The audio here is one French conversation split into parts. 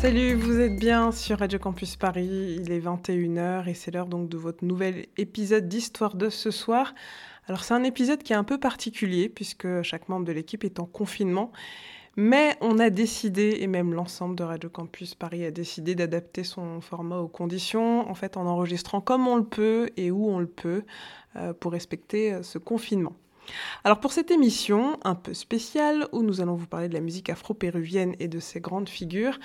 Salut, vous êtes bien sur Radio Campus Paris, il est 21h et c'est l'heure donc de votre nouvel épisode d'Histoire de ce soir. Alors c'est un épisode qui est un peu particulier puisque chaque membre de l'équipe est en confinement, mais on a décidé, et même l'ensemble de Radio Campus Paris a décidé d'adapter son format aux conditions, en fait en enregistrant comme on le peut et où on le peut euh, pour respecter euh, ce confinement. Alors pour cette émission un peu spéciale où nous allons vous parler de la musique afro-péruvienne et de ses grandes figures,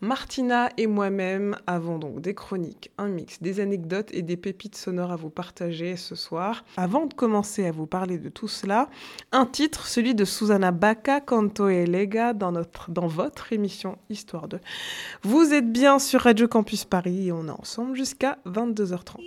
Martina et moi-même avons donc des chroniques, un mix, des anecdotes et des pépites sonores à vous partager ce soir. Avant de commencer à vous parler de tout cela, un titre, celui de Susana Baca, Canto et Lega dans, notre, dans votre émission Histoire 2. Vous êtes bien sur Radio Campus Paris et on est ensemble jusqu'à 22h30.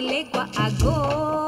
I go.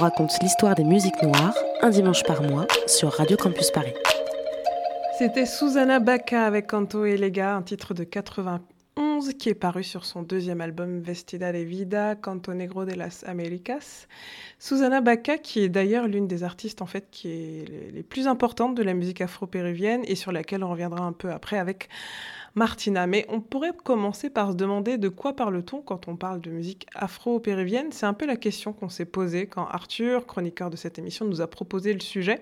raconte l'histoire des musiques noires un dimanche par mois sur Radio Campus Paris. C'était Susanna Baca avec Canto et Lega, un titre de 91 qui est paru sur son deuxième album Vestida de Vida, Canto Negro de las Américas. Susanna Baca, qui est d'ailleurs l'une des artistes en fait qui est les plus importantes de la musique afro-péruvienne et sur laquelle on reviendra un peu après avec Martina. Mais on pourrait commencer par se demander de quoi parle-t-on quand on parle de musique afro-péruvienne. C'est un peu la question qu'on s'est posée quand Arthur, chroniqueur de cette émission, nous a proposé le sujet.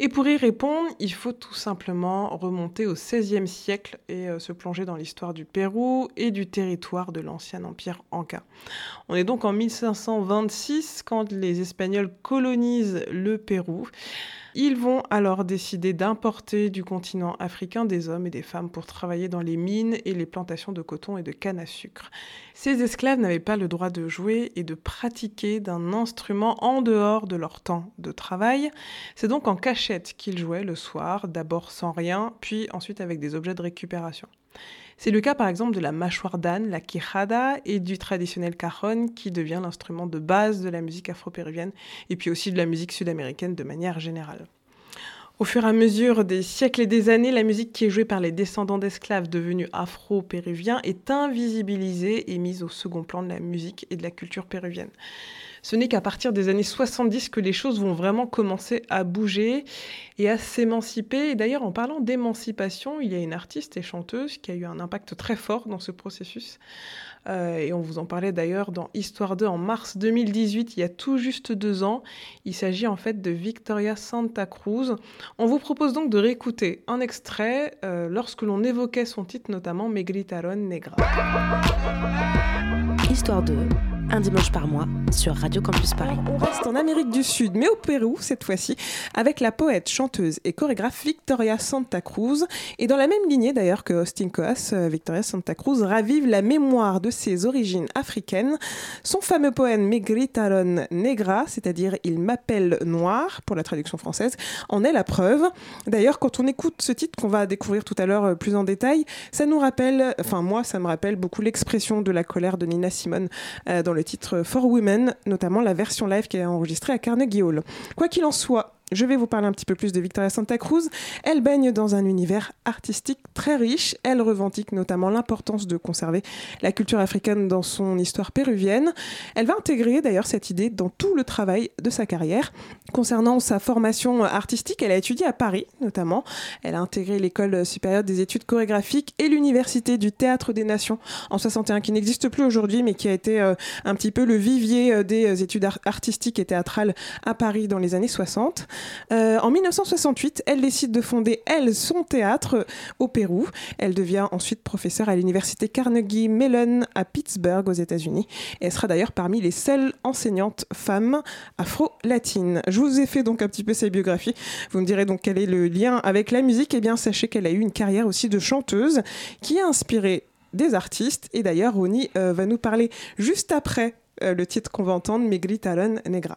Et pour y répondre, il faut tout simplement remonter au XVIe siècle et euh, se plonger dans l'histoire du Pérou et du territoire de l'ancien empire Anka. On est donc en 1526 quand les Espagnols colonisent le Pérou. Ils vont alors décider d'importer du continent africain des hommes et des femmes pour travailler dans les mines et les plantations de coton et de canne à sucre. Ces esclaves n'avaient pas le droit de jouer et de pratiquer d'un instrument en dehors de leur temps de travail. C'est donc en cachette qu'ils jouaient le soir, d'abord sans rien, puis ensuite avec des objets de récupération. C'est le cas par exemple de la mâchoire d'âne, la quijada, et du traditionnel cajon qui devient l'instrument de base de la musique afro-péruvienne et puis aussi de la musique sud-américaine de manière générale. Au fur et à mesure des siècles et des années, la musique qui est jouée par les descendants d'esclaves devenus afro-péruviens est invisibilisée et mise au second plan de la musique et de la culture péruvienne. Ce n'est qu'à partir des années 70 que les choses vont vraiment commencer à bouger et à s'émanciper. Et d'ailleurs, en parlant d'émancipation, il y a une artiste et chanteuse qui a eu un impact très fort dans ce processus. Euh, et on vous en parlait d'ailleurs dans Histoire 2 en mars 2018, il y a tout juste deux ans. Il s'agit en fait de Victoria Santa Cruz. On vous propose donc de réécouter un extrait euh, lorsque l'on évoquait son titre, notamment Megritaron Negra. Histoire 2 un dimanche par mois sur Radio Campus Paris. On reste en Amérique du Sud, mais au Pérou cette fois-ci, avec la poète, chanteuse et chorégraphe Victoria Santa Cruz. Et dans la même lignée d'ailleurs que Austin Coas, euh, Victoria Santa Cruz ravive la mémoire de ses origines africaines. Son fameux poème Megritaron Negra, c'est-à-dire Il m'appelle noir pour la traduction française, en est la preuve. D'ailleurs, quand on écoute ce titre qu'on va découvrir tout à l'heure euh, plus en détail, ça nous rappelle, enfin moi, ça me rappelle beaucoup l'expression de la colère de Nina Simone euh, dans le titre For Women, notamment la version live qui est enregistrée à Carnegie Hall. Quoi qu'il en soit, je vais vous parler un petit peu plus de Victoria Santa Cruz. Elle baigne dans un univers artistique très riche. Elle revendique notamment l'importance de conserver la culture africaine dans son histoire péruvienne. Elle va intégrer d'ailleurs cette idée dans tout le travail de sa carrière. Concernant sa formation artistique, elle a étudié à Paris notamment. Elle a intégré l'école supérieure des études chorégraphiques et l'université du théâtre des nations en 61 qui n'existe plus aujourd'hui mais qui a été euh, un petit peu le vivier euh, des études artistiques et théâtrales à Paris dans les années 60. Euh, en 1968, elle décide de fonder, elle, son théâtre au Pérou. Elle devient ensuite professeure à l'université Carnegie Mellon à Pittsburgh aux États-Unis. Elle sera d'ailleurs parmi les seules enseignantes femmes afro-latines. Je vous ai fait donc un petit peu sa biographie. Vous me direz donc quel est le lien avec la musique. Eh bien, sachez qu'elle a eu une carrière aussi de chanteuse qui a inspiré des artistes. Et d'ailleurs, Roni euh, va nous parler juste après euh, le titre qu'on va entendre, Megri Talon Negra.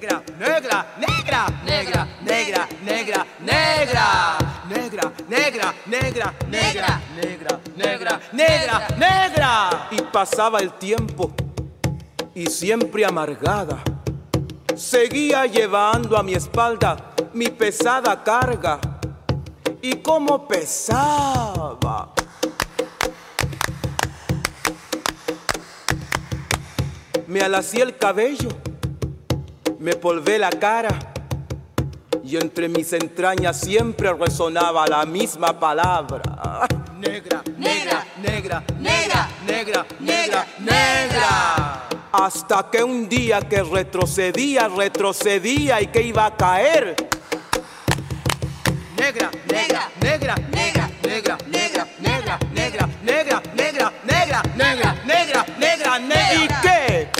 Negra, negra, negra, Negra, negra, negra, negra, negra, negra, negra, negra, negra, negra, negra, negra. Y pasaba el tiempo y siempre amargada. Seguía llevando a mi espalda mi pesada carga. Y cómo pesaba. me alací el cabello, me polvé la cara y entre mis entrañas siempre resonaba la misma palabra. Negra, negra, negra, negra, negra, negra, negra. Hasta que un día que retrocedía, retrocedía y que iba a caer. Negra, negra, negra, negra, negra, negra, negra, negra, negra, negra, negra, negra, negra, negra, negra. ¿Y qué?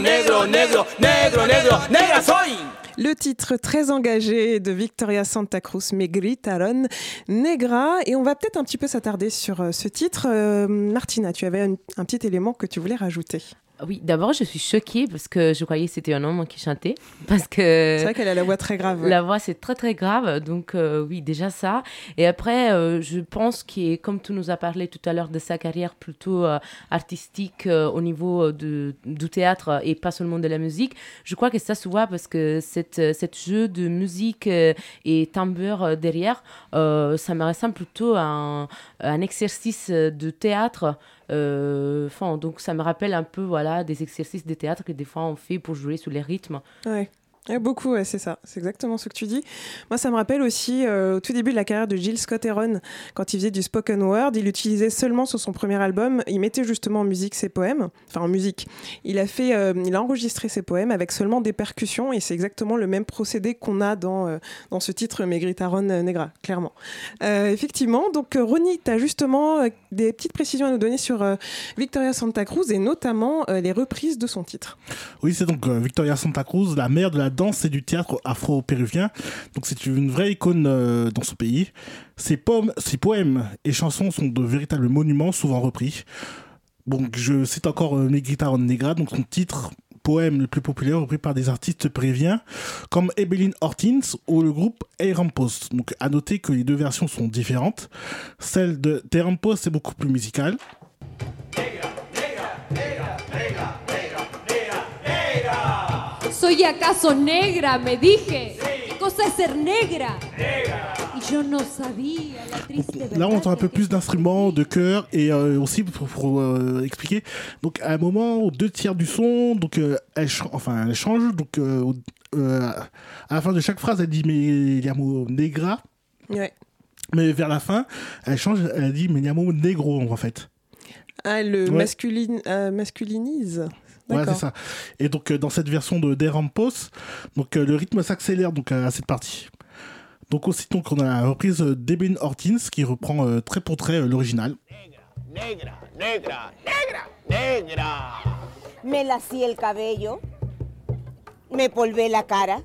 negro, negro, negro, negra soy. Le titre très engagé de Victoria Santa Cruz, Megri Taron Negra. Et on va peut-être un petit peu s'attarder sur euh, ce titre. Euh, Martina, tu avais un petit élément que tu voulais rajouter. Oui, d'abord, je suis choquée parce que je croyais que c'était un homme qui chantait. Parce que. C'est vrai qu'elle a la voix très grave. ouais. La voix, c'est très, très grave. Donc, euh, oui, déjà ça. Et après, euh, je pense qu'il, comme tu nous as parlé tout à l'heure de sa carrière plutôt euh, artistique au niveau de, du théâtre et pas seulement de la musique, je crois que ça se voit parce que cette, cette jeu de musique et tambour euh, derrière, ça me ressemble plutôt à un, un exercice de théâtre. Euh, Enfin, donc ça me rappelle un peu voilà des exercices de théâtre que des fois on fait pour jouer sur les rythmes. Ouais, beaucoup, c'est ça. C'est exactement ce que tu dis. Moi, ça me rappelle aussi euh, au tout début de la carrière de Jill Scott Heron, quand il faisait du spoken word, il utilisait seulement sur son premier album, il mettait justement en musique ses poèmes, enfin en musique. Il a fait, euh, il a enregistré ses poèmes avec seulement des percussions et c'est exactement le même procédé qu'on a dans euh, dans ce titre Megritaron Negra, clairement. Effectivement, donc Ronnie, tu as justement des petites précisions à nous donner sur Victoria Santa Cruz et notamment les reprises de son titre. Oui, c'est donc Victoria Santa Cruz, la mère de la danse et du théâtre afro-péruvien. Donc c'est une vraie icône euh, dans son pays. Ses, poèmes, et chansons sont de véritables monuments, souvent repris. Donc je cite encore euh, Negrita Negra, donc son titre poème le plus populaire repris par des artistes péruviens comme Ebeline Ortins ou le groupe Erampos. Donc à noter que les deux versions sont différentes. Celle de Erampos est beaucoup plus musicale. ¿Soy acaso negra? Me dije. ¿Qué cosa es ser negra? Y yo no sabía la triste verdad. Là, on entend un peu plus d'instruments, de chœurs et euh, aussi pour, pour, euh, expliquer. Donc, à un moment, aux deux tiers du son, donc euh, elle, ch- enfin, elle change. Donc, euh, euh, à la fin de chaque phrase, elle dit mais llamo negra. Ouais. Mais vers la fin, elle change. Elle dit mais llamo negro en fait. Ah, le Ouais. masculine, euh, masculinise. Ouais, D'accord. c'est ça. Et donc, euh, dans cette version de Derampos, donc euh, le rythme s'accélère donc à cette partie. Donc aussi, donc on a la reprise d'Ebin Ortins qui reprend euh, trait pour trait euh, l'original. Negra, negra, negra, negra. Me lací el cabello, me polvé la cara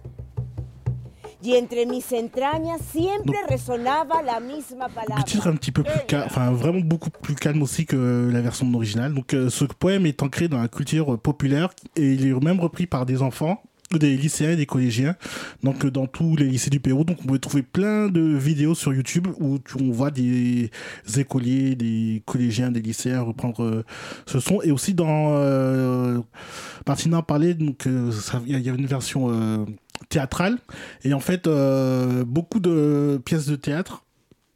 y entre mis entrañas siempre resonaba la misma Le palabra. titre est un petit peu plus calme, enfin vraiment beaucoup plus calme aussi que la version originale. Donc euh, ce poème est ancré dans la culture euh, populaire et il est même repris par des enfants des lycéens et des collégiens donc euh, dans tous les lycées du Pérou donc on peut trouver plein de vidéos sur YouTube où on voit des écoliers des collégiens des lycéens reprendre ce son et aussi dans euh, Martina parlait donc il y a- il y a une version euh, théâtrale et en fait euh, beaucoup de pièces de théâtre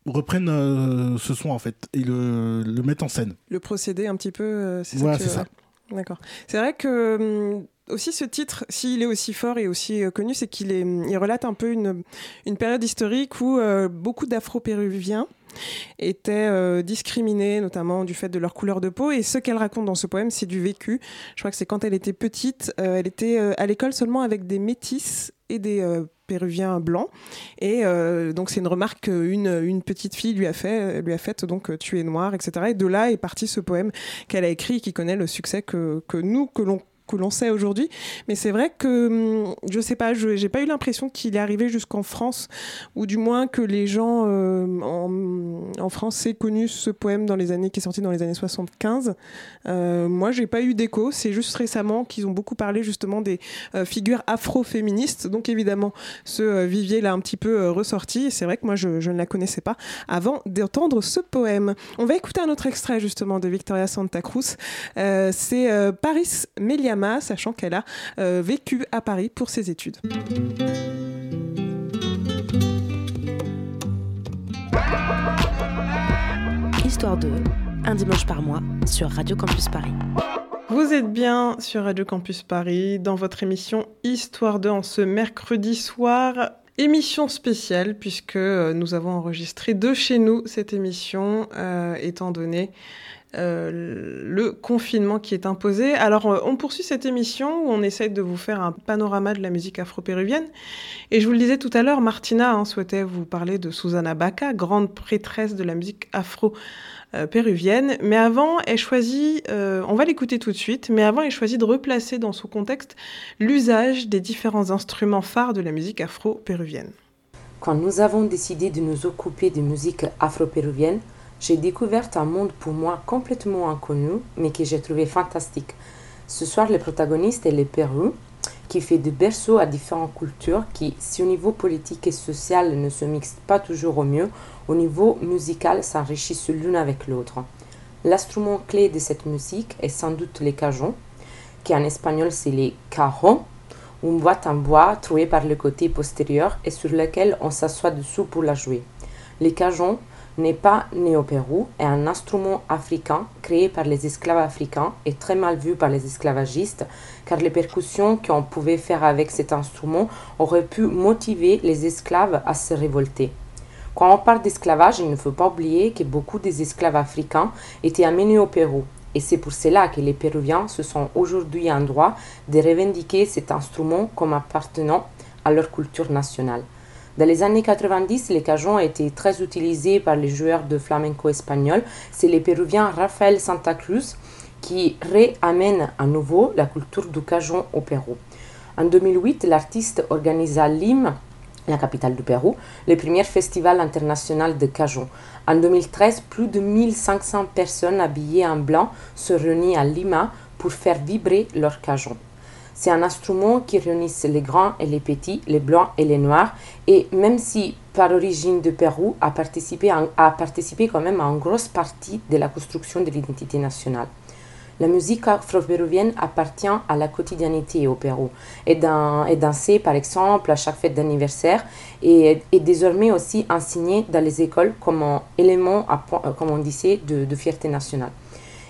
reprennent euh, ce son en fait et le, le mettent en scène. Le procédé un petit peu, euh, c'est Voilà, ça. que- c'est ça. D'accord. C'est vrai que hum, aussi ce titre, s'il est aussi fort et aussi euh, connu, c'est qu'il est, il relate un peu une, une période historique où euh, beaucoup d'Afro-Péruviens étaient euh, discriminées, notamment du fait de leur couleur de peau. Et ce qu'elle raconte dans ce poème, c'est du vécu. Je crois que c'est quand elle était petite, euh, elle était euh, à l'école seulement avec des métis et des euh, péruviens blancs. Et donc c'est une remarque qu'une une petite fille lui a fait, faite donc tu es noir, etc. Et de là est parti ce poème qu'elle a écrit et qui connaît le succès que, que nous, que l'on que l'on sait aujourd'hui. Mais c'est vrai que, hum, je sais pas, je j'ai pas eu l'impression qu'il est arrivé jusqu'en France, ou du moins que les gens euh, en, en France aient connu ce poème dans les années, qui est sorti dans les années 75. Euh, moi, j'ai pas eu d'écho. C'est juste récemment qu'ils ont beaucoup parlé justement des euh, figures afro-féministes. Donc évidemment, ce euh, vivier l'a un petit peu ressorti. C'est vrai que moi, je, ne la connaissais pas avant d'entendre ce poème. On va écouter un autre extrait justement de Victoria Santa Cruz. C'est Paris Sachant qu'elle a euh, vécu à Paris pour ses études. Histoire 2, un dimanche par mois sur Radio Campus Paris. Vous êtes bien sur Radio Campus Paris dans votre émission Histoire 2 en ce mercredi soir. Émission spéciale puisque euh, nous avons enregistré de chez nous cette émission euh, étant donné le confinement qui est imposé. Alors euh, on poursuit cette émission où on essaye de vous faire un panorama de la musique afro-péruvienne. Et je vous le disais tout à l'heure, Martina hein, souhaitait vous parler de Susana Baca, grande prêtresse de la musique afro euh, péruvienne. Mais avant, elle choisit, euh, on va l'écouter tout de suite, mais avant, elle choisit de replacer dans son contexte l'usage des différents instruments phares de la musique afro-péruvienne. Quand nous avons décidé de nous occuper de musique afro-péruvienne, j'ai découvert un monde pour moi complètement inconnu, mais que j'ai trouvé fantastique. Ce soir, le protagoniste est le Pérou, qui fait de berceau à différentes cultures qui, si au niveau politique et social ne se mixent pas toujours au mieux, au niveau musical s'enrichissent l'une avec l'autre. L'instrument clé de cette musique est sans doute le cajon, qui en espagnol c'est les cajon, une boîte en bois trouée par le côté postérieur et sur laquelle on s'assoit dessous pour la jouer. Le cajon n'est pas né au Pérou, est un instrument africain créé par les esclaves africains et très mal vu par les esclavagistes, car les percussions qu'on pouvait faire avec cet instrument auraient pu motiver les esclaves à se révolter. Quand on parle d'esclavage, il ne faut pas oublier que beaucoup des esclaves africains étaient amenés au Pérou, et c'est pour cela que les Péruviens se sont aujourd'hui en droit de revendiquer cet instrument comme appartenant à leur culture nationale. Dans les années 90, le cajon a été très utilisé par les joueurs de flamenco espagnol. C'est le Péruvien Rafael Santa Cruz qui réamène à nouveau la culture du cajon au Pérou. En 2008, l'artiste organisa à Lima, la capitale du Pérou, le premier festival international de cajon. En 2013, plus de 1500 personnes habillées en blanc se réunissent à Lima pour faire vibrer leur cajon. C'est un instrument qui réunit les grands et les petits, les blancs et les noirs, et même si par origine de Pérou, a participé, quand même à une grosse partie de la construction de l'identité nationale. La musique afro-péruvienne appartient à la quotidiennité au Pérou. Est dansée, par exemple, à chaque fête d'anniversaire et est désormais aussi enseignée dans les écoles comme un élément, comme on disait, de fierté nationale.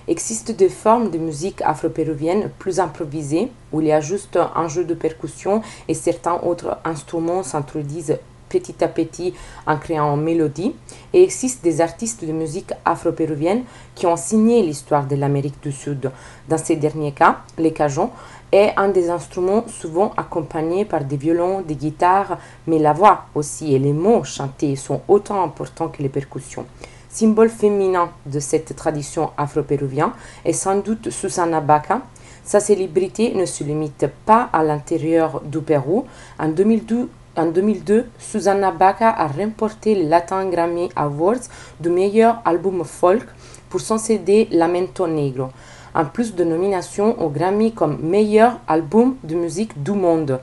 Existent des formes de musique afro-péruvienne plus improvisées, où il y a juste un jeu de percussion et certains autres instruments s'introduisent petit à petit en créant une mélodie. Et existent des artistes de musique afro-péruvienne qui ont signé l'histoire de l'Amérique du Sud. Dans ces derniers cas, les cajons est un des instruments souvent accompagnés par des violons, des guitares, mais la voix aussi et les mots chantés sont autant importants que les percussions. Symbole féminin de cette tradition afro-péruvienne est sans doute Susana Baca. Sa célébrité ne se limite pas à l'intérieur du Pérou. En 2002, en 2002, Susana Baca a remporté le Latin Grammy Awards du meilleur album folk pour son CD Lamento Negro, en plus de nominations au Grammy comme meilleur album de musique du monde.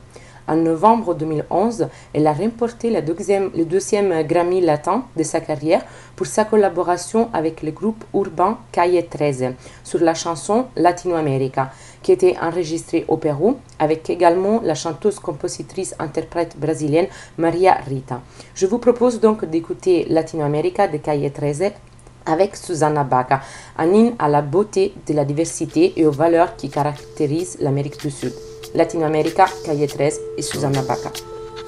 En novembre 2011, elle a remporté la deuxième- le deuxième Grammy latin de sa carrière pour sa collaboration avec le groupe urbain Calle 13 sur la chanson Latino America, qui était enregistrée au Pérou avec également la chanteuse-compositrice-interprète brésilienne Maria Rita. Je vous propose donc d'écouter Latino America de Calle 13 avec Susana Baca, un hymne à la beauté de la diversité et aux valeurs qui caractérisent l'Amérique du Sud. Latino America, Calle 13 et Susana Baca.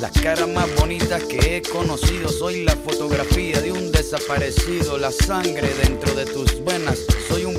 Las caras más bonitas que he conocido, soy la fotografía de un desaparecido, la sangre dentro de tus venas. Soy un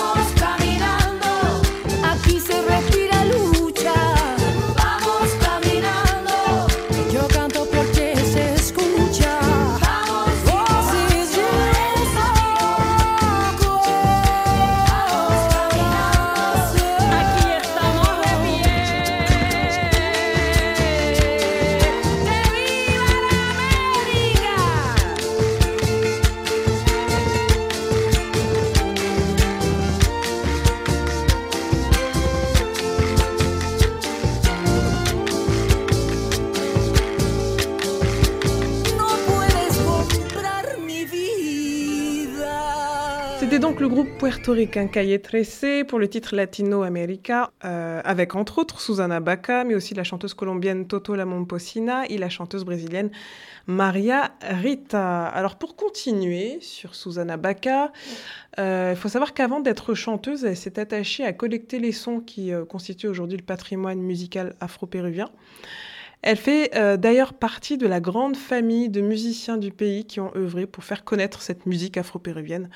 Puertoricain Calle Trece pour le titre Latino America, euh, avec entre autres Susana Baca, mais aussi la chanteuse colombienne Toto La Momposina et la chanteuse brésilienne Maria Rita. Alors pour continuer sur Susana Baca, euh, il faut savoir qu'avant d'être chanteuse, elle s'est attachée à collecter les sons qui euh, constituent aujourd'hui le patrimoine musical afro-péruvien. Elle fait d'ailleurs partie de la grande famille de musiciens du pays qui ont œuvré pour faire connaître cette musique afro-péruvienne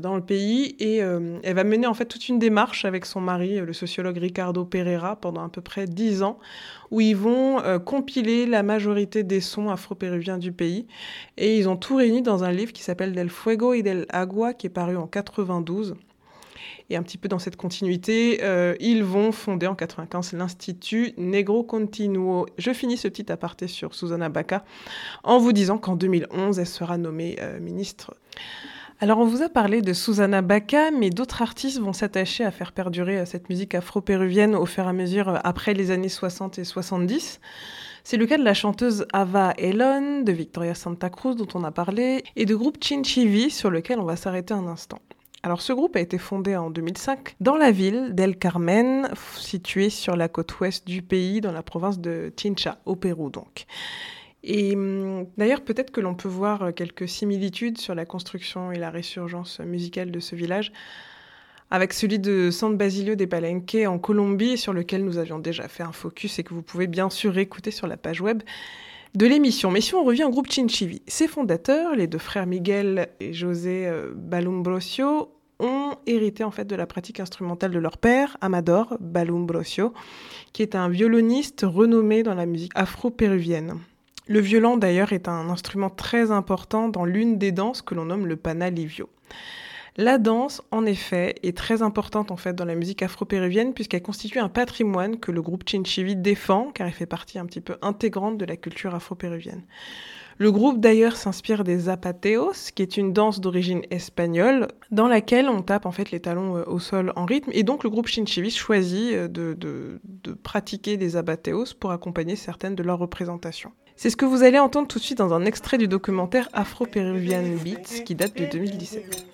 dans le pays. Et euh, elle va mener en fait toute une démarche avec son mari, le sociologue Ricardo Pereira, pendant à peu près dix ans, où ils vont compiler la majorité des sons afro-péruviens du pays. Et ils ont tout réuni dans un livre qui s'appelle Del Fuego y del Agua, qui est paru en 92. Et un petit peu dans cette continuité, euh, ils vont fonder en 95 l'Institut Negro Continuo. Je finis ce petit aparté sur Susanna Baca en vous disant qu'en 2011, elle sera nommée euh, ministre. Alors on vous a parlé de Susanna Baca, mais d'autres artistes vont s'attacher à faire perdurer euh, cette musique afro-péruvienne au fur et à mesure après les années 60 et 70. C'est le cas de la chanteuse Ava Elon, de Victoria Santa Cruz dont on a parlé, et de groupe Chinchivi sur lequel on va s'arrêter un instant. Alors ce groupe a été fondé en 2005 dans la ville d'El Carmen, située sur la côte ouest du pays, dans la province de Chincha, au Pérou donc. Et hum, d'ailleurs, peut-être que l'on peut voir quelques similitudes sur la construction et la résurgence musicale de ce village avec celui de San Basilio de Palenque en Colombie, sur lequel nous avions déjà fait un focus et que vous pouvez bien sûr écouter sur la page web de l'émission. Mais si on revient au groupe Chinchivi, ses fondateurs, les deux frères Miguel et José euh, Balumbrosio, ont hérité en fait de la pratique instrumentale de leur père, Amador Balumbrosio, qui est un violoniste renommé dans la musique afro-péruvienne. Le violon d'ailleurs est un instrument très important dans l'une des danses que l'on nomme le panalivio. La danse, en effet, est très importante en fait dans la musique afro-péruvienne puisqu'elle constitue un patrimoine que le groupe Chinchivi défend car elle fait partie un petit peu intégrante de la culture afro-péruvienne. Le groupe d'ailleurs s'inspire des zapateos, qui est une danse d'origine espagnole, dans laquelle on tape en fait les talons euh, au sol en rythme. Et donc le groupe Chinchivis choisit euh, de, de, de pratiquer des zapateos pour accompagner certaines de leurs représentations. C'est ce que vous allez entendre tout de suite dans un extrait du documentaire Afro-Péruvian Beats qui date de 2017.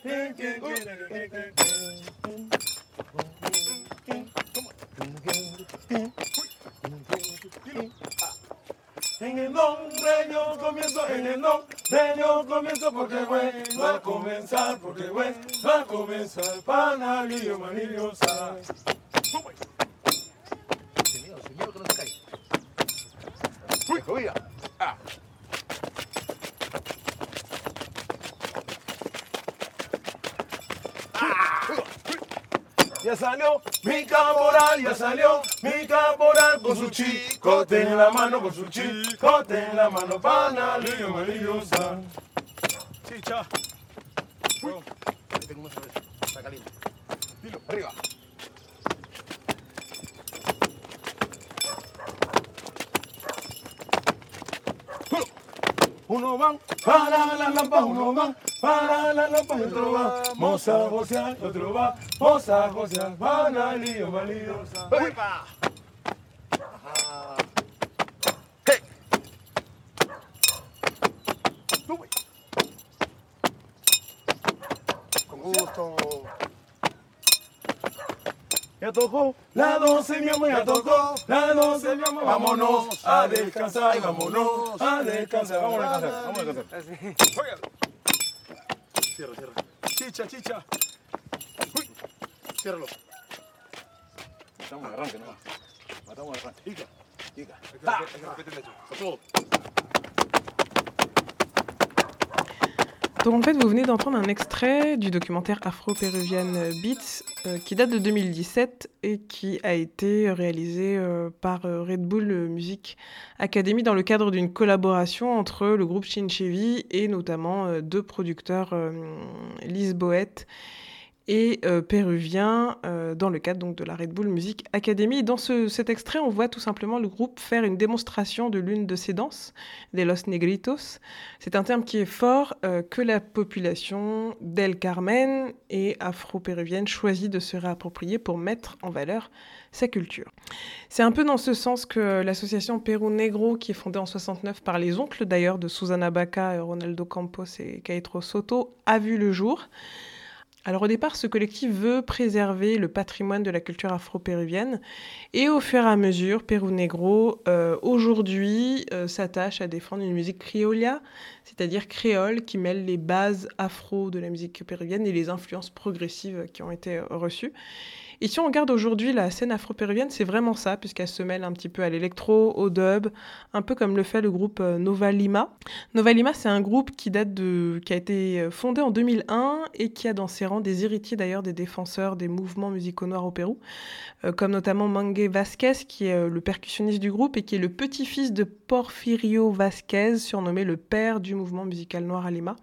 En el nombre yo comienzo, en el nombre yo comienzo porque bueno, va a comenzar, porque bueno, va a comenzar, panalillo, manillo, sa. Ya salió mi caporal, ya salió mi caporal con su chicote en la mano, con su chicote en la mano, panalillo, manillo, sa. Chicha. Uy. Tengo una cerveza, está caliente. Dilo, arriba. Uno van para la lampa, uno van para la lampa, y otro va, moza, gocear, y otro va, moza, gocear, banalillo, malillo, sa. ¡Epa! Ajá. Ya tocó la doce, mi amor, ya tocó la doce, mi amor. Vámonos a descansar, vámonos a descansar. Vamos a descansar, vamos a descansar. Óigalo. Cierra, cierra. Chicha, chicha. Uy. Ciérralo. Estamos en arranque, ¿no? Matamos el arranque. Chica, chica. Hay que repetir eso. A todo. Donc en fait, vous venez d'entendre un extrait du documentaire Afro-Péruvienne Beats euh, qui date de 2017 et qui a été réalisé euh, par euh, Red Bull Music Academy dans le cadre d'une collaboration entre le groupe Chinchevi et notamment euh, deux producteurs, euh, Lise Boët et euh, péruvien euh, dans le cadre donc, de la Red Bull Music Academy. Dans ce- cet extrait, on voit tout simplement le groupe faire une démonstration de l'une de ces danses, des Los Negritos. C'est un terme qui est fort euh, que la population d'El Carmen et afro-péruvienne choisit de se réapproprier pour mettre en valeur sa culture. C'est un peu dans ce sens que l'association Pérou Negro, qui est fondée en 69 par les oncles d'ailleurs de Susana Baca, Ronaldo Campos et Caetro Soto, a vu le jour. Alors au départ, ce collectif veut préserver le patrimoine de la culture afro-péruvienne et au fur et à mesure, Pérou Negro euh, aujourd'hui euh, s'attache à défendre une musique criolla, c'est-à-dire créole qui mêle les bases afro de la musique péruvienne et les influences progressives qui ont été reçues. Et si on regarde aujourd'hui la scène afro-péruvienne, c'est vraiment ça, puisqu'elle se mêle un petit peu à l'électro, au dub, un peu comme le fait le groupe euh, Nova Lima. Nova Lima, c'est un groupe qui date de, qui a été euh, fondé en 2001 et qui a dans ses rangs des héritiers d'ailleurs des défenseurs des mouvements musicaux noirs au Pérou, euh, comme notamment Mangue Vasquez, qui est le percussionniste du groupe et qui est le petit-fils de Porfirio Vasquez, surnommé le père du mouvement musical noir à Lima.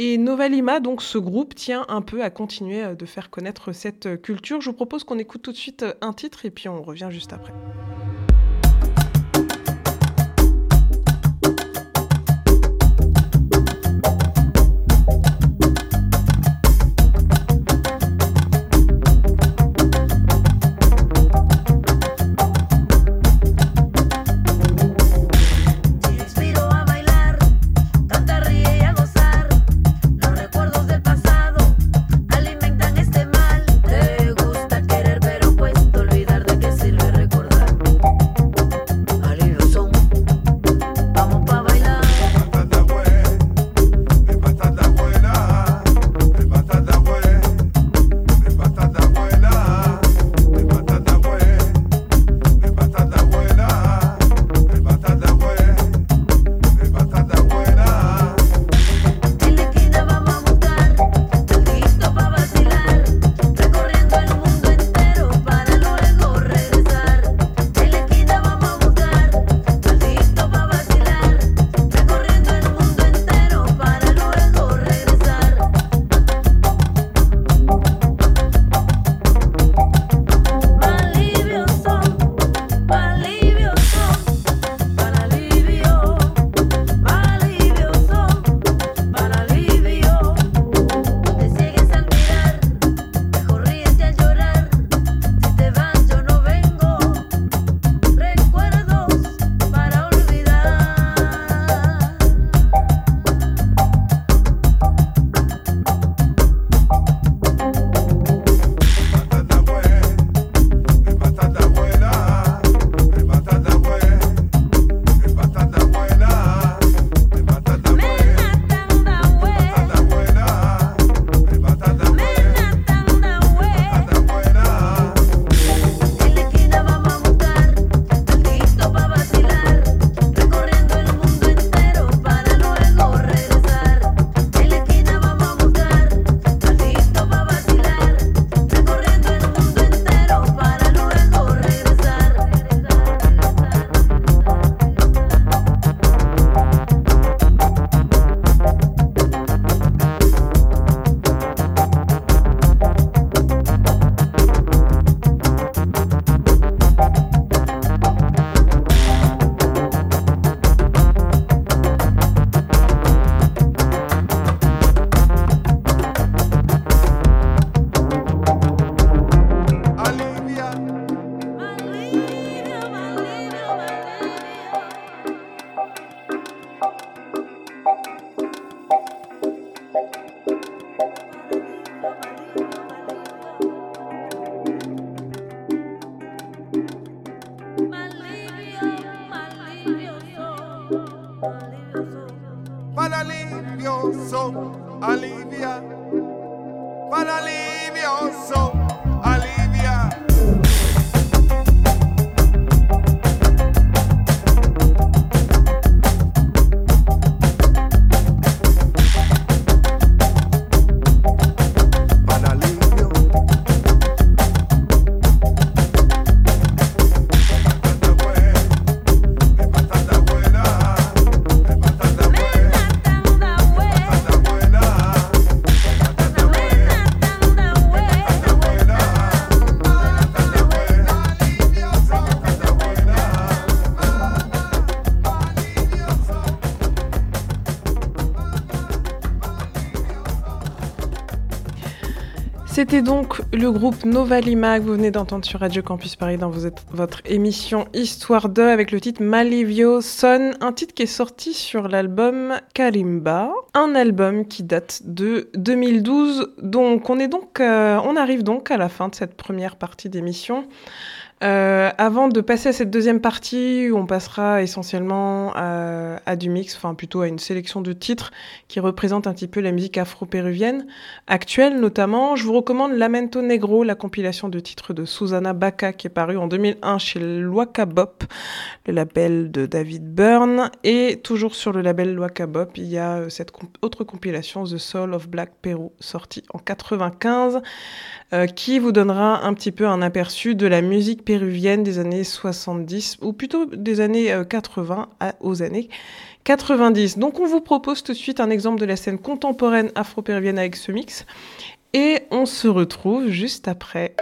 Et Nova Lima, donc ce groupe, tient un peu à continuer euh, de faire connaître cette euh, culture. Je vous propose qu'on écoute tout de suite euh, un titre et puis on revient juste après. C'était donc le groupe Nova Lima que vous venez d'entendre sur Radio Campus Paris dans votre émission Histoire 2 avec le titre Malivio Son, un titre qui est sorti sur l'album Kalimba, un album qui date de 2012. Donc on est donc, euh, on arrive donc à la fin de cette première partie d'émission. Euh, avant de passer à cette deuxième partie où on passera essentiellement à, du mix, enfin plutôt à une sélection de titres qui représentent un petit peu la musique afro-péruvienne actuelle notamment, je vous recommande Lamento Negro, la compilation de titres de Susanna Baca qui est parue en 2001 chez Bop, le label de David Byrne. Et toujours sur le label Bop, il y a euh, cette autre compilation, The Soul of Black Peru, sortie en 95 euh, qui vous donnera un petit peu un aperçu de la musique péruvienne des années 70, ou plutôt des années euh, 80 à- aux années 90. Donc on vous propose tout de suite un exemple de la scène contemporaine afro-péruvienne avec ce mix, et on se retrouve juste après.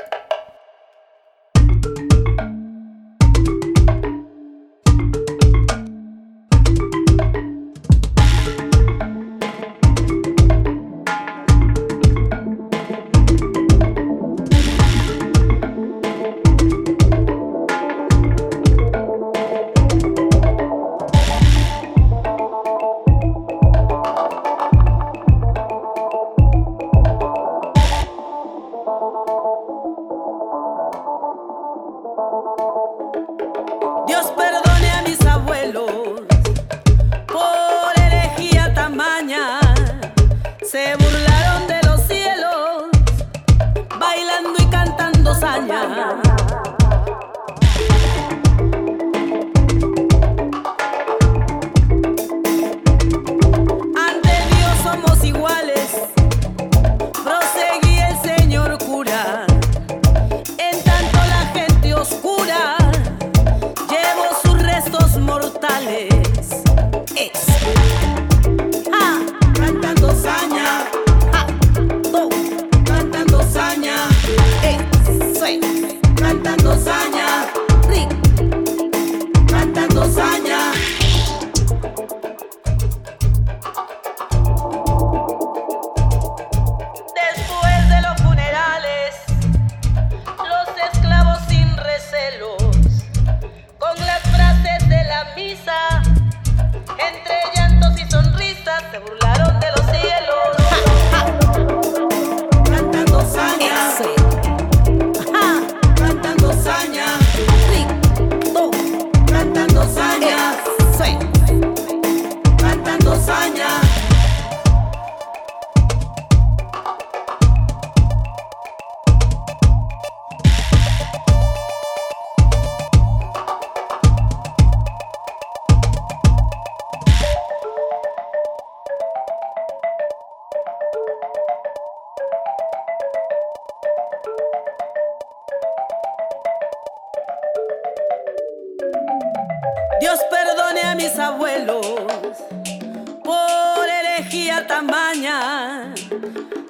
Herejía tamaña,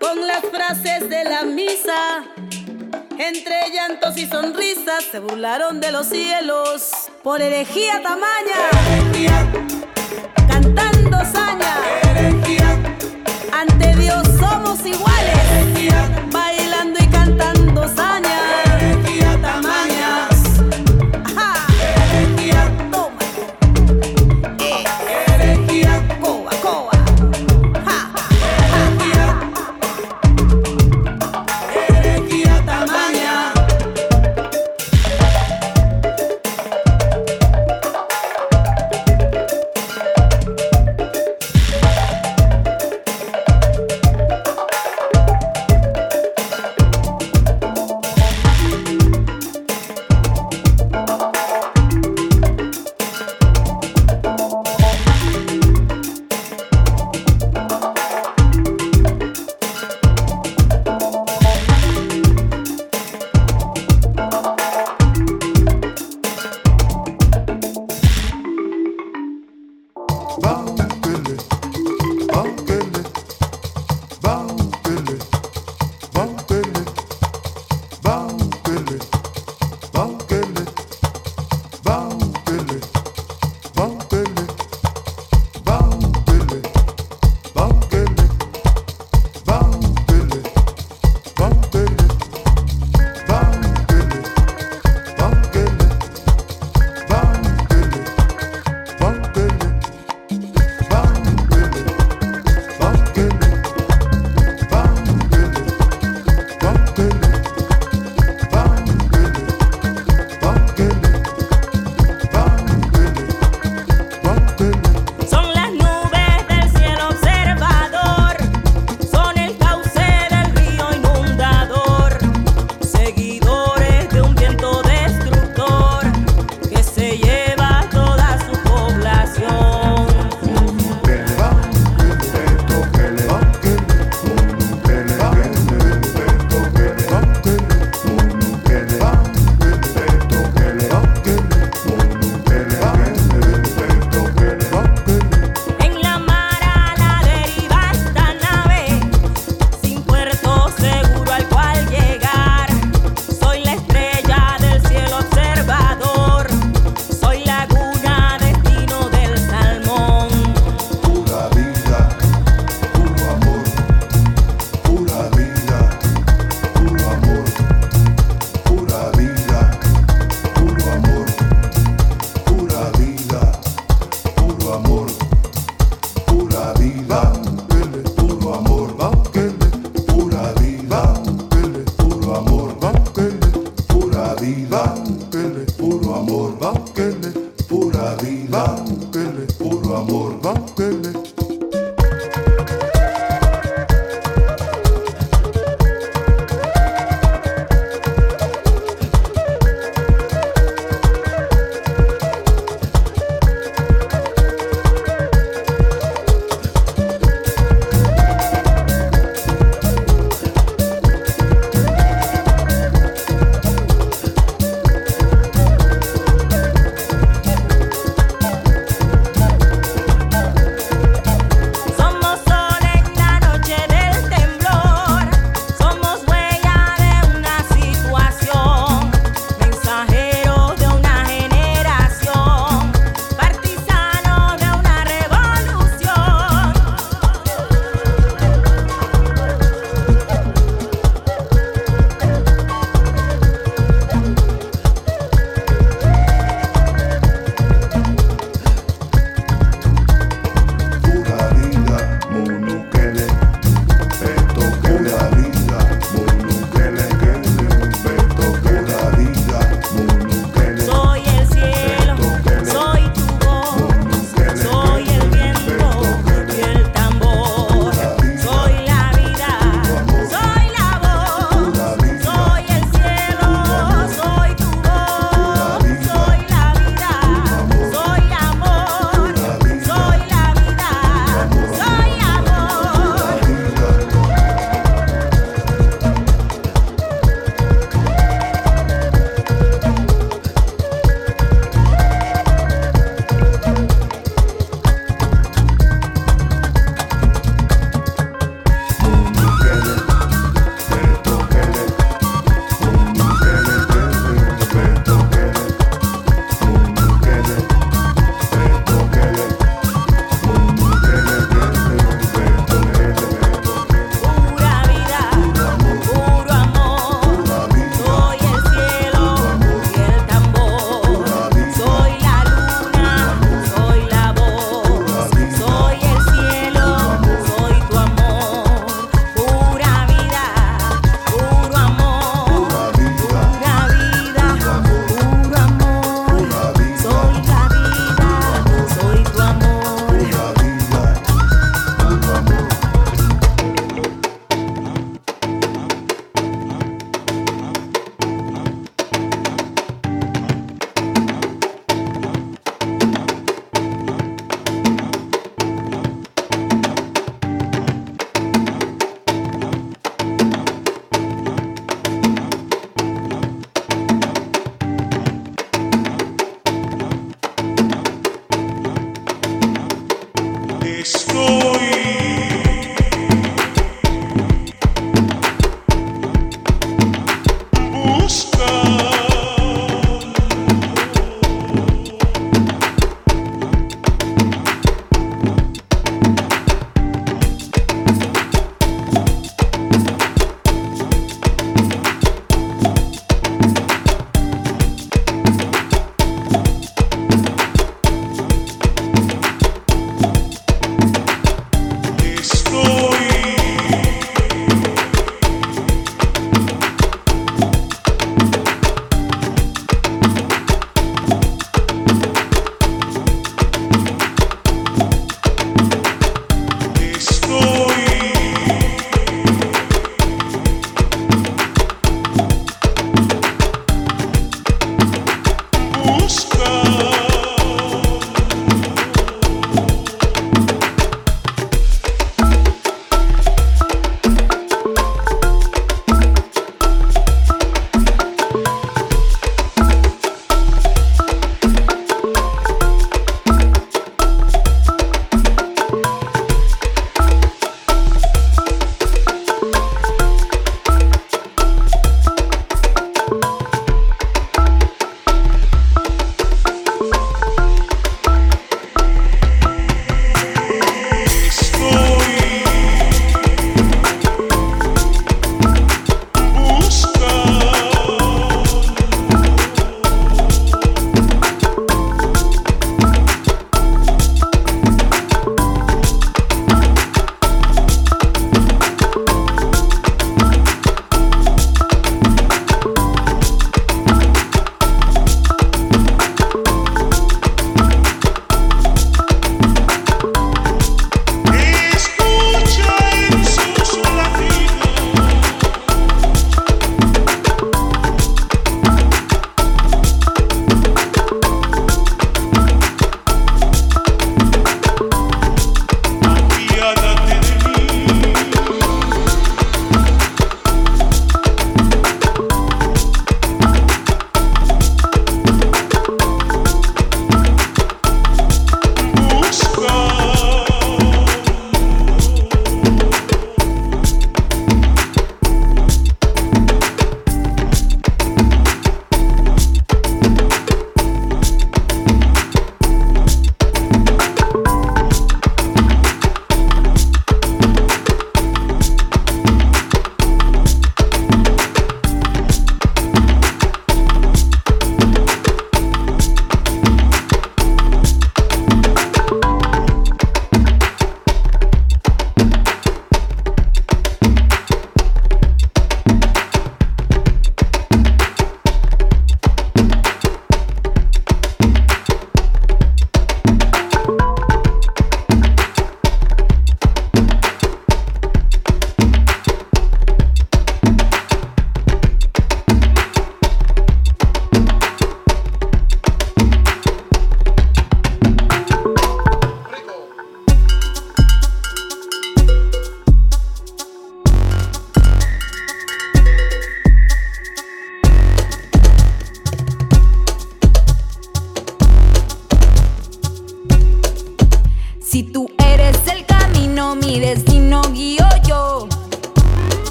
con las frases de la misa, entre llantos y sonrisas se burlaron de los cielos por herejía tamaña, cantando saña, ante Dios somos iguales, bailando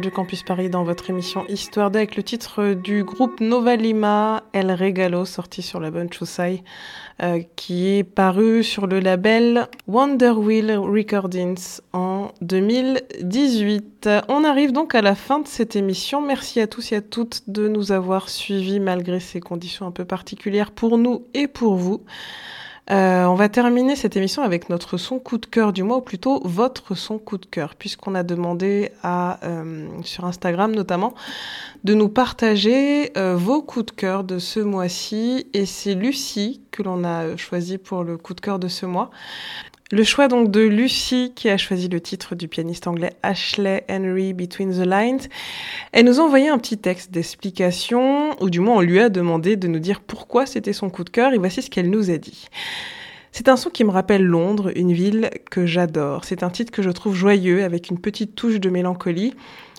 Radio Campus Paris dans votre émission Histoire d'eux avec le titre du groupe Nova Lima, El Regalo, sorti sur la bonne Chusai, euh, qui est paru sur le label Wonder Wheel Recordings en 2018. On arrive donc à la fin de cette émission. Merci à tous et à toutes de nous avoir suivis malgré ces conditions un peu particulières pour nous et pour vous. Euh, on va terminer cette émission avec notre son coup de cœur du mois, ou plutôt votre son coup de cœur, puisqu'on a demandé à, euh, sur Instagram notamment de nous partager euh, vos coups de cœur de ce mois-ci. Et c'est Lucie que l'on a choisi pour le coup de cœur de ce mois. Le choix donc de Lucie qui a choisi le titre du pianiste anglais Ashley Henry Between the Lines. Elle nous a envoyé un petit texte d'explication, ou du moins on lui a demandé de nous dire pourquoi c'était son coup de cœur, et voici ce qu'elle nous a dit. C'est un son qui me rappelle Londres, une ville que j'adore. C'est un titre que je trouve joyeux, avec une petite touche de mélancolie.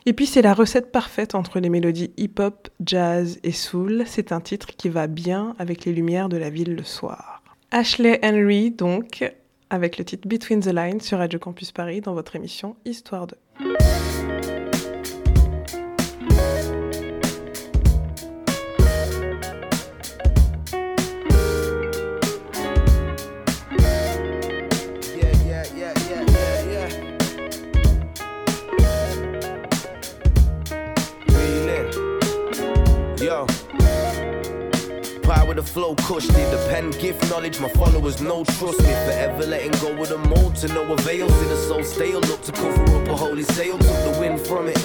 Et puis c'est la recette parfaite entre les mélodies hip-hop, jazz et soul. C'est un titre qui va bien avec les lumières de la ville le soir. Ashley Henry, donc, avec le titre Between the Lines sur Radio Campus Paris dans votre émission Histoire 2. The flow, cush the pen gift knowledge. My followers no trust me. Forever letting go of the mold to no avail. See the soul stale, look to cover up a holy sail. Took the wind from it.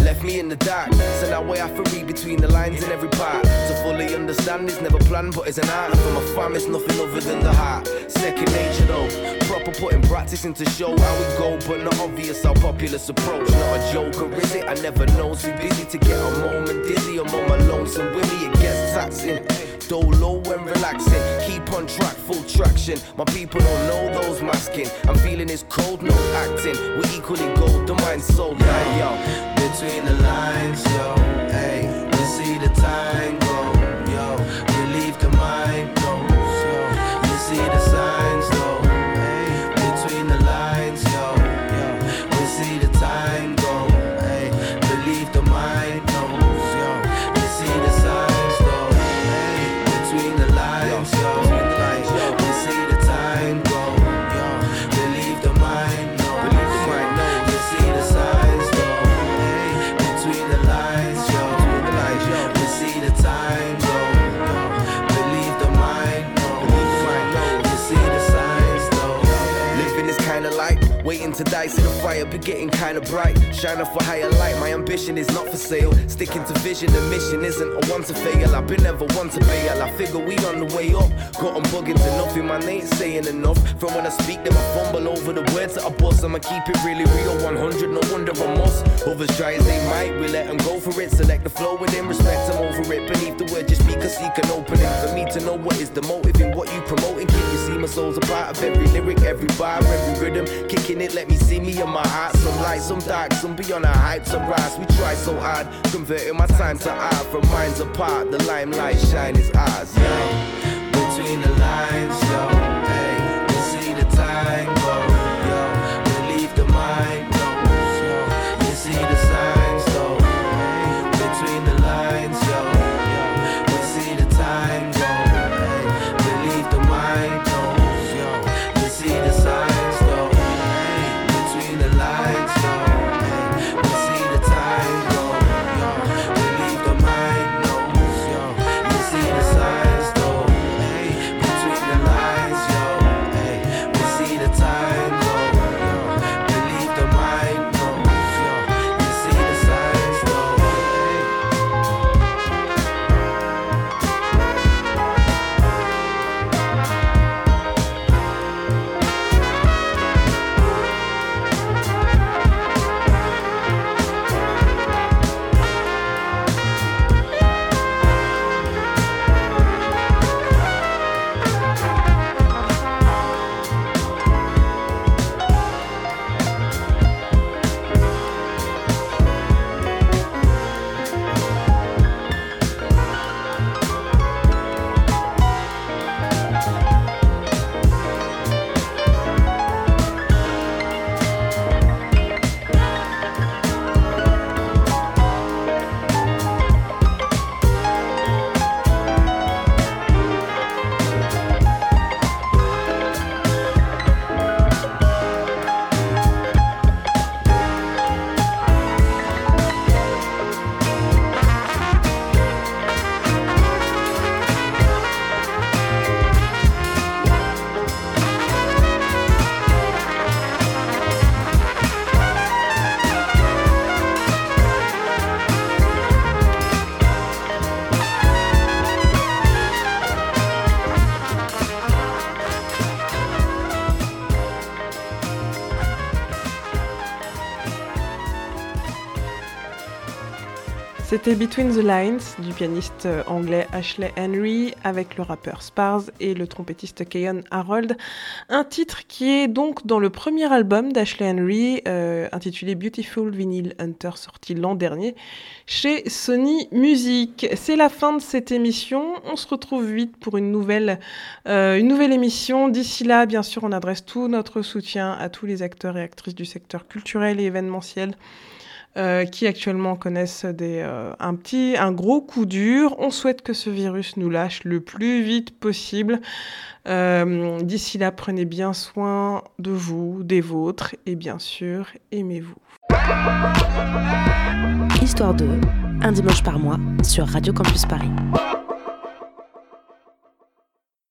left me in the dark. So now I have to read between the lines in every part. To fully understand is never planned, but it's an art. For my fam, it's nothing other than the heart. Second nature though, proper putting practice into show how we go, but not obvious how populous approach. Not a joke, or is it? I never know. Too busy to get a moment dizzy. I'm on my lonesome with me, it gets taxing. Dolo when relaxing, keep on track, full traction. My people don't know those masking. I'm feeling it's cold, no acting. We're equally gold, the mind's so dying, yo. Between the lines, yo, hey, we see the time to die, see the fire be getting kinda bright. Shining for higher light, my ambition is not for sale. Sticking to vision, the mission isn't a one to fail. I've been never one to bail. I figure we on the way up. Got 'em bugging to nothing, man ain't saying enough. From when I speak, them I fumble over the words that I bust. I'ma keep it really real, 100, no wonder I must. Others try as they might, we let them go for it. Select the flow with him, respect them over it. Beneath the word, just speak a seek an opening. For me to know what is the motive in what you promoting. Can you see my soul's a part of every lyric, every bar, every rhythm? Kicking it, let me see me in my heart. Some light, some dark, some beyond our heights some rise. We try so hard, converting my time to art. From minds apart, the limelight shine is ours. Yo. Between the lines, yo. C'était Between the Lines du pianiste euh, anglais Ashley Henry avec le rappeur Spars et le trompettiste Keyon Harold. Un titre qui est donc dans le premier album d'Ashley Henry euh, intitulé Beautiful Vinyl Hunter sorti l'an dernier chez Sony Music. C'est la fin de cette émission. On se retrouve vite pour une euh, une nouvelle émission. D'ici là, bien sûr, on adresse tout notre soutien à tous les acteurs et actrices du secteur culturel et événementiel euh, qui actuellement connaissent des, euh, un petit, un gros coup dur. On souhaite que ce virus nous lâche le plus vite possible. Euh, D'ici là, prenez bien soin de vous, des vôtres, et bien sûr, aimez-vous. Histoire de un dimanche par mois sur Radio Campus Paris.